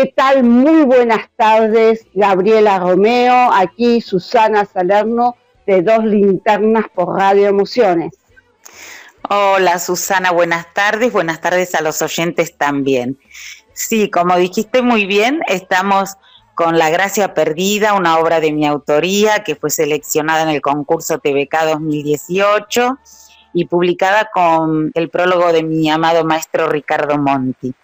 ¿Qué tal? Muy buenas tardes, Gabriela Romeo, aquí Susana Salerno de Dos Linternas por Radio Emociones. Hola Susana, buenas tardes, buenas tardes a los oyentes también. Sí, como dijiste muy bien, estamos con La Gracia Perdida, una obra de mi autoría que fue seleccionada en el concurso TVK 2018 y publicada con el prólogo de mi amado maestro Ricardo Monti.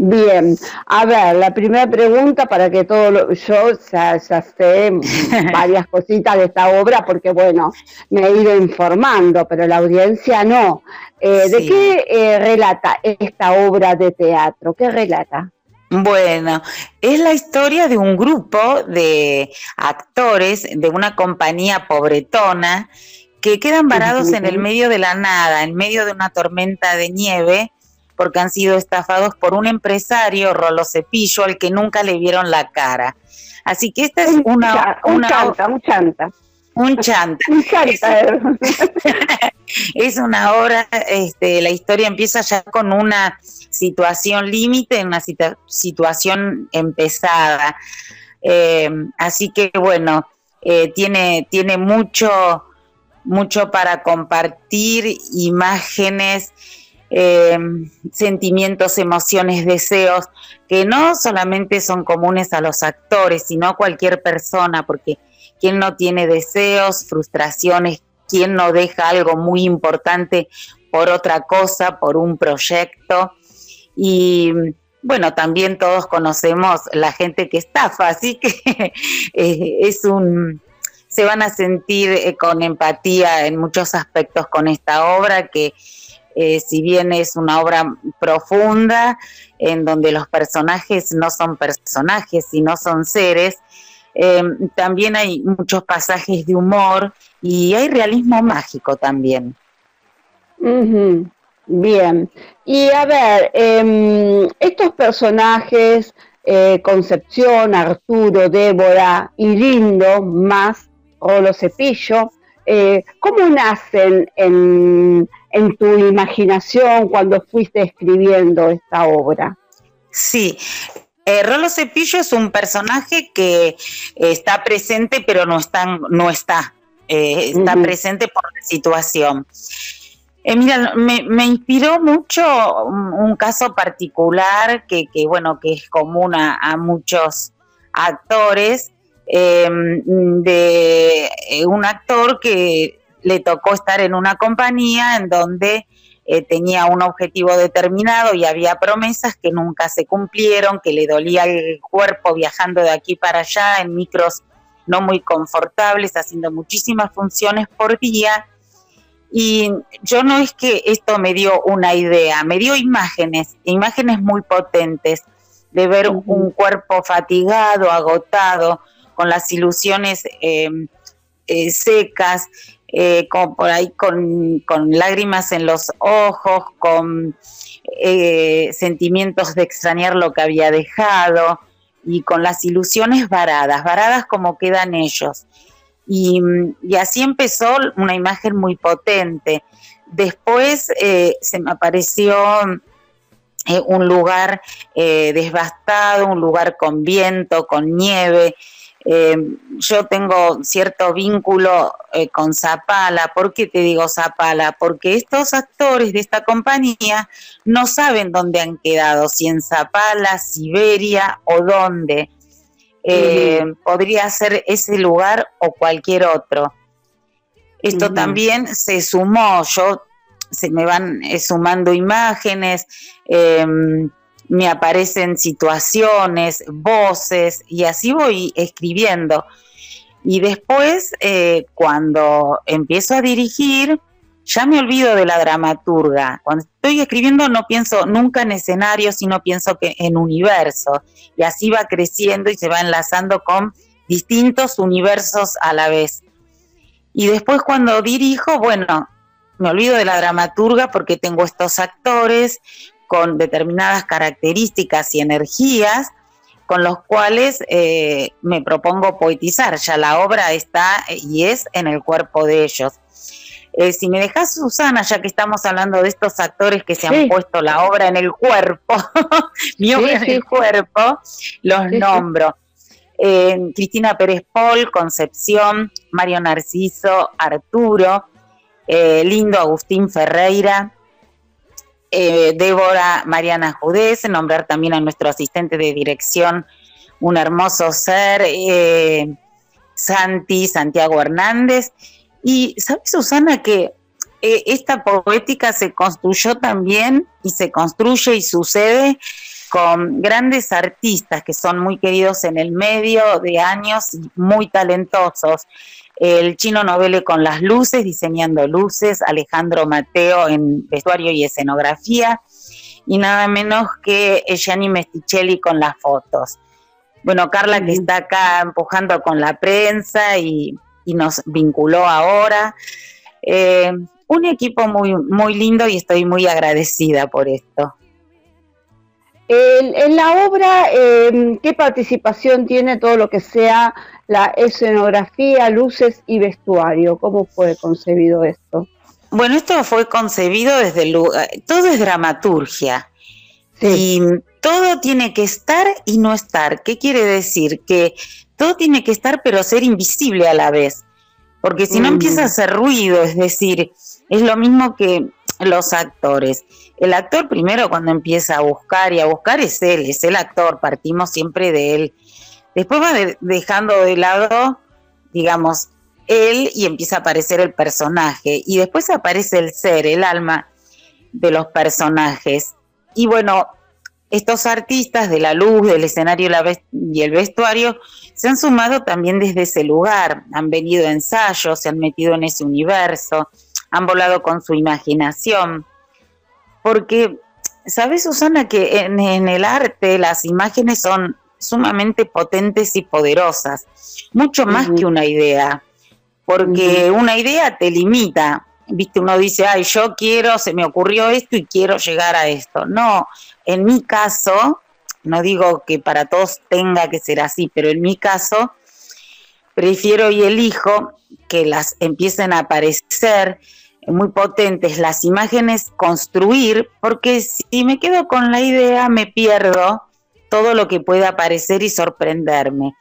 Bien, a ver, la primera pregunta para que todo lo, yo ya, sé varias cositas de esta obra porque bueno, me he ido informando, pero la audiencia no. Eh, ¿De qué eh, relata esta obra de teatro? ¿Qué relata? Bueno, es la historia de un grupo de actores de una compañía pobretona que quedan varados en el medio de la nada, en medio de una tormenta de nieve, porque han sido estafados por un empresario, Rolo Cepillo, al que nunca le vieron la cara. Así que esta es una... Un chanta, un chanta. Un chanta. un chanta. es una obra, este, la historia empieza ya con una situación límite, una situación empezada. Eh, así que bueno, eh, tiene, tiene mucho, mucho para compartir, imágenes, eh, sentimientos, emociones, deseos, que no solamente son comunes a los actores, sino a cualquier persona, porque quien no tiene deseos, frustraciones, quien no deja algo muy importante por otra cosa, por un proyecto. Y bueno, también todos conocemos la gente que estafa, así que eh, es un, se van a sentir eh, con empatía en muchos aspectos con esta obra que eh, si bien es una obra profunda en donde los personajes no son personajes sino son seres, también hay muchos pasajes de humor y hay realismo mágico también. Bien, y a ver, em, estos personajes, eh, Concepción, Arturo, Débora y Lindo, más Rolo Cepillo, eh, ¿cómo nacen en, en tu imaginación cuando fuiste escribiendo esta obra? Sí, eh, Rolo Cepillo es un personaje que está presente, pero no está, no está, está presente por la situación. Eh, mira, me, inspiró mucho un, caso particular que, bueno, que es común a, muchos actores, em, de eh, un actor que le tocó estar en una compañía en donde eh, tenía un objetivo determinado y había promesas que nunca se cumplieron, que le dolía el cuerpo viajando de aquí para allá en micros no muy confortables, haciendo muchísimas funciones por día. Y yo no es que esto me dio una idea, me dio imágenes, imágenes muy potentes de ver un cuerpo fatigado, agotado, con las ilusiones em, eh, secas, eh, con, por ahí con, lágrimas en los ojos, con eh, sentimientos de extrañar lo que había dejado y con las ilusiones varadas, varadas como quedan ellos. Y, así empezó una imagen muy potente. Después eh, se me apareció un lugar devastado, un lugar con viento, con nieve. Yo tengo cierto vínculo con Zapala. ¿Por qué te digo Zapala? Porque estos actores de esta compañía no saben dónde han quedado, si en Zapala, Siberia o dónde. Eh, podría ser ese lugar o cualquier otro. Esto también se sumó, yo se me van eh, sumando imágenes, em, me aparecen situaciones, voces y así voy escribiendo. Y después, eh, cuando empiezo a dirigir, ya me olvido de la dramaturga. Cuando estoy escribiendo no pienso nunca en escenarios, sino pienso que en universo. Y así va creciendo y se va enlazando con distintos universos a la vez. Y después cuando dirijo, bueno, me olvido de la dramaturga porque tengo estos actores con determinadas características y energías con los cuales eh, me propongo poetizar. Ya la obra está y es en el cuerpo de ellos. Eh, si me dejas, Susana, ya que estamos hablando de estos actores que se han puesto la obra en el cuerpo, mi obra en el cuerpo, los nombro. Eh, Cristina Pérez Paul, Concepción, Mario Narciso, Arturo, eh, Lindo Agustín Ferreira, Débora Mariana Judez, nombrar también a nuestro asistente de dirección, un hermoso ser, Santi, Santiago Hernández. Y sabes, Susana, que eh, esta poética se construyó también y se construye y sucede con grandes artistas que son muy queridos en el medio de años y muy talentosos. El chino Novele con las luces, diseñando luces, Alejandro Mateo en vestuario y escenografía, y nada menos que Gianni Mesticelli con las fotos. Bueno, Carla que está acá empujando con la prensa y, nos vinculó ahora. Eh, un equipo muy, muy lindo y estoy muy agradecida por esto. En, la obra, em, ¿qué participación tiene todo lo que sea la escenografía, luces y vestuario? ¿Cómo fue concebido esto? Bueno, esto fue concebido desde el lugar, todo es dramaturgia. Y todo tiene que estar y no estar. ¿Qué quiere decir? Que todo tiene que estar pero ser invisible a la vez. Porque si no empieza a hacer ruido, es decir, es lo mismo que los actores. El actor primero cuando empieza a buscar y a buscar es él, es el actor, partimos siempre de él. Después va dejando de lado, digamos, él y empieza a aparecer el personaje. Y después aparece el ser, el alma de los personajes. Y bueno, estos artistas de la luz, del escenario y el vestuario se han sumado también desde ese lugar, han venido a ensayos, se han metido en ese universo, han volado con su imaginación, porque, ¿sabes, Susana, que en, el arte las imágenes son sumamente potentes y poderosas, mucho más que una idea, porque una idea te limita, viste, uno dice, ay, yo quiero, se me ocurrió esto y quiero llegar a esto. No, en mi caso, no digo que para todos tenga que ser así, pero en mi caso, prefiero y elijo que las empiecen a aparecer muy potentes las imágenes, construir, porque si me quedo con la idea me pierdo todo lo que pueda aparecer y sorprenderme.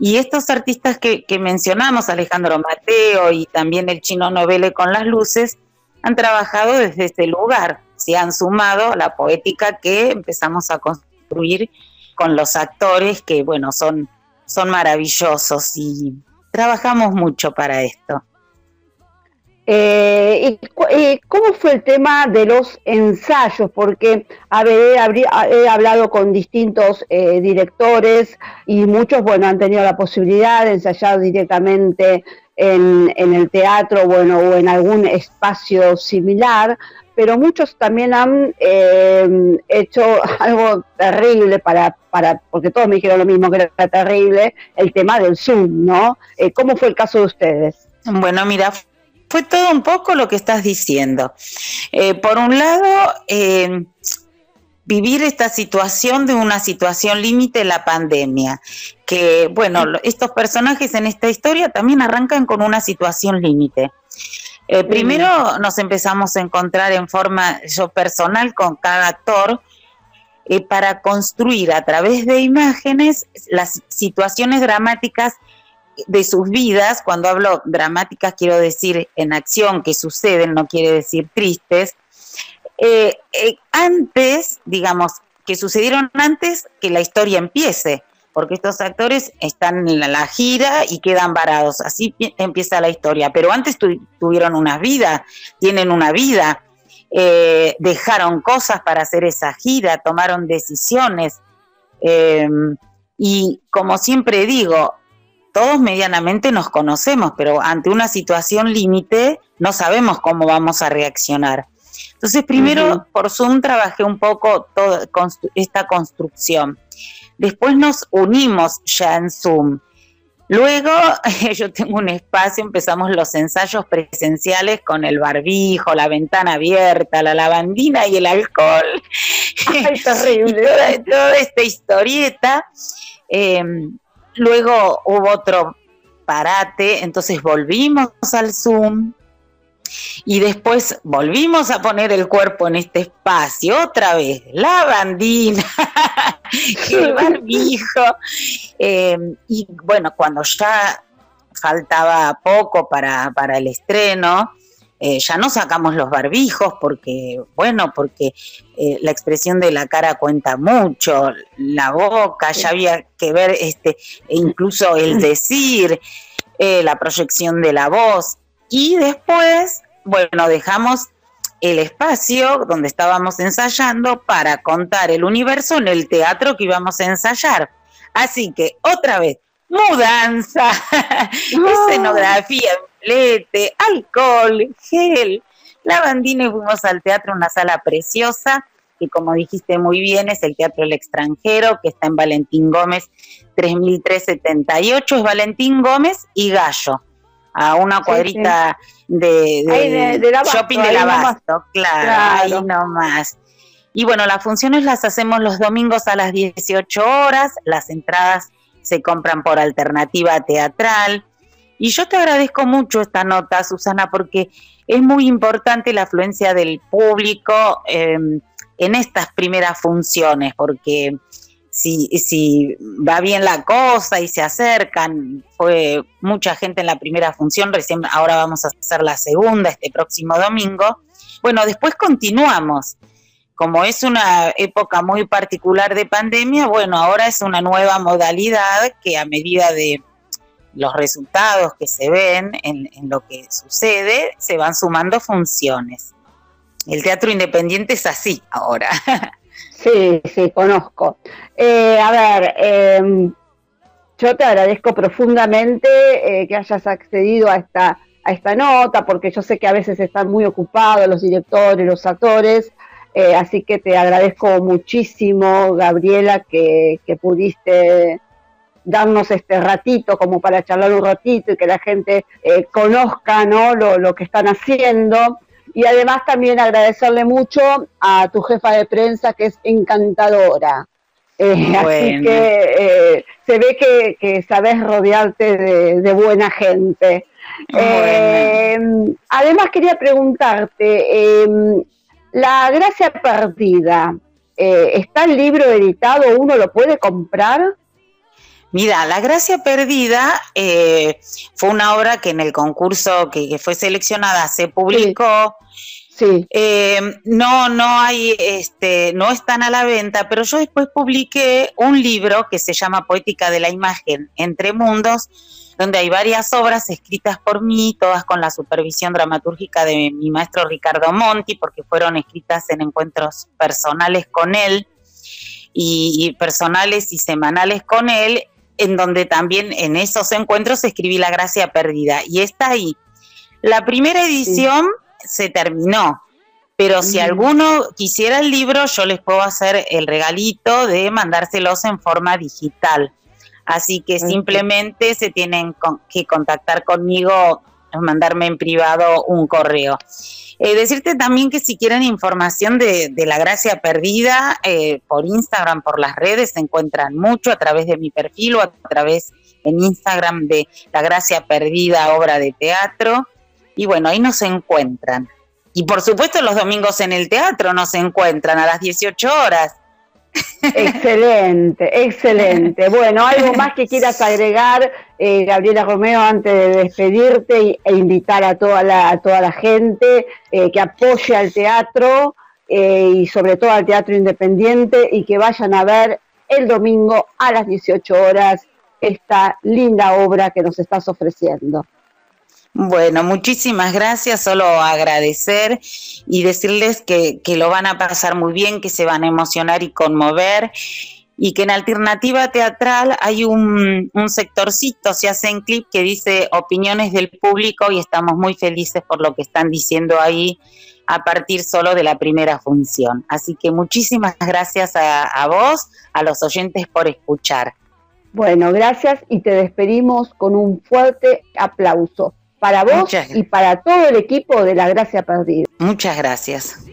Y estos artistas que, mencionamos, Alejandro Mateo y también el chino Novele con las luces, han trabajado desde este lugar, se han sumado a la poética que empezamos a construir con los actores que, bueno, son, son maravillosos y trabajamos mucho para esto. Eh, y, ¿Cómo fue el tema de los ensayos? Porque a he, hablado con distintos eh, directores y muchos, bueno, han tenido la posibilidad de ensayar directamente en, el teatro, bueno, o en algún espacio similar, pero muchos también han eh, hecho algo terrible para, para, porque todos me dijeron lo mismo, que era terrible, el tema del Zoom, ¿no? ¿Cómo fue el caso de ustedes? Bueno, mira, fue todo un poco lo que estás diciendo. Eh, por un lado, eh, vivir esta situación de una situación límite, la pandemia, que bueno, estos personajes en esta historia también arrancan con una situación límite. Eh, primero nos empezamos a encontrar en forma yo personal con cada actor para construir a través de imágenes las situaciones dramáticas de sus vidas, cuando hablo dramáticas quiero decir en acción que suceden, no quiere decir tristes, eh, eh, antes, digamos, que sucedieron antes que la historia empiece, porque estos actores están en la, gira y quedan varados, así empieza la historia, pero antes tuvieron una vida, tienen una vida, eh, dejaron cosas para hacer esa gira, tomaron decisiones. y como siempre digo, todos medianamente nos conocemos, pero ante una situación límite no sabemos cómo vamos a reaccionar. Entonces, primero por Zoom trabajé un poco toda esta construcción. Después nos unimos ya en Zoom. Luego yo tengo un espacio, empezamos los ensayos presenciales con el barbijo, la ventana abierta, la lavandina y el alcohol. Ay, terrible. toda, esta historieta. Em, Luego hubo otro parate, entonces volvimos al Zoom. Y después volvimos a poner el cuerpo en este espacio, otra vez, la bandina, el barbijo. Eh, y bueno, cuando ya faltaba poco para, para el estreno, eh, ya no sacamos los barbijos porque, bueno, porque eh, la expresión de la cara cuenta mucho, la boca, ya había que ver este, e incluso el decir, eh, la proyección de la voz. Y después, bueno, dejamos el espacio donde estábamos ensayando para contar el universo en el teatro que íbamos a ensayar. Así que otra vez, mudanza, escenografía, lete, alcohol, gel, lavandina y fuimos al teatro, una sala preciosa, que como dijiste muy bien es el Teatro El Extranjero, que está en Valentín Gómez 3378, es Valentín Gómez y Gallo, a una cuadrita De, shopping del Abasto, claro, claro, ahí nomás. Y bueno, las funciones las hacemos los domingos a las 18 horas, las entradas se compran por alternativa teatral. Y yo te agradezco mucho esta nota, Susana, porque es muy importante la afluencia del público em, en estas primeras funciones, porque si, si va bien la cosa y se acercan, fue mucha gente en la primera función, recién ahora vamos a hacer la segunda este próximo domingo. Bueno, después continuamos como es una época muy particular de pandemia, bueno, ahora es una nueva modalidad que a medida de los resultados que se ven en, lo que sucede, se van sumando funciones. El teatro independiente es así ahora. Sí, sí, conozco. Eh, a ver, em, yo te agradezco profundamente eh, que hayas accedido a esta, a esta nota, porque yo sé que a veces están muy ocupados los directores, los actores, eh, así que te agradezco muchísimo, Gabriela, que, pudiste darnos este ratito como para charlar un ratito y que la gente eh, conozca ¿no? lo, que están haciendo. Y además también agradecerle mucho a tu jefa de prensa que es encantadora. Eh, así que se ve que, que sabes rodearte de, buena gente. además quería preguntarte, la gracia perdida, eh, ¿está el libro editado? ¿Uno lo puede comprar? Mira, La Gracia Perdida eh, fue una obra que en el concurso que, fue seleccionada se publicó. Sí. Eh, no, no hay, este, no están a la venta, pero yo después publiqué un libro que se llama Poética de la Imagen entre Mundos, donde hay varias obras escritas por mí, todas con la supervisión dramatúrgica de mi maestro Ricardo Monti, porque fueron escritas en encuentros personales con él y, personales y semanales con él, en donde también en esos encuentros escribí La Gracia Perdida. Y está ahí. La primera edición se terminó, pero si alguno quisiera el libro, yo les puedo hacer el regalito de mandárselos en forma digital. Así que simplemente se tienen que contactar conmigo, mandarme en privado un correo. Eh, decirte también que si quieren información de, la gracia perdida, eh, por Instagram, por las redes, se encuentran mucho a través de mi perfil o a través en Instagram de La Gracia Perdida, obra de teatro. Y bueno, ahí nos encuentran. Y por supuesto los domingos en el teatro nos encuentran a las 18 horas. Excelente, excelente. Bueno, algo más que quieras agregar, eh, Gabriela Romeo, antes de despedirte e invitar a toda la, toda la gente eh, que apoye al teatro eh, y sobre todo al teatro independiente y que vayan a ver el domingo a las 18 horas esta linda obra que nos estás ofreciendo. Bueno, muchísimas gracias, solo agradecer y decirles que, lo van a pasar muy bien, que se van a emocionar y conmover y que en alternativa teatral hay un, un sectorcito, se hace en clip que dice opiniones del público y estamos muy felices por lo que están diciendo ahí a partir solo de la primera función. Así que muchísimas gracias a, a vos, a los oyentes por escuchar. Bueno, gracias y te despedimos con un fuerte aplauso para vos y para todo el equipo de La Gracia Perdida. Muchas gracias.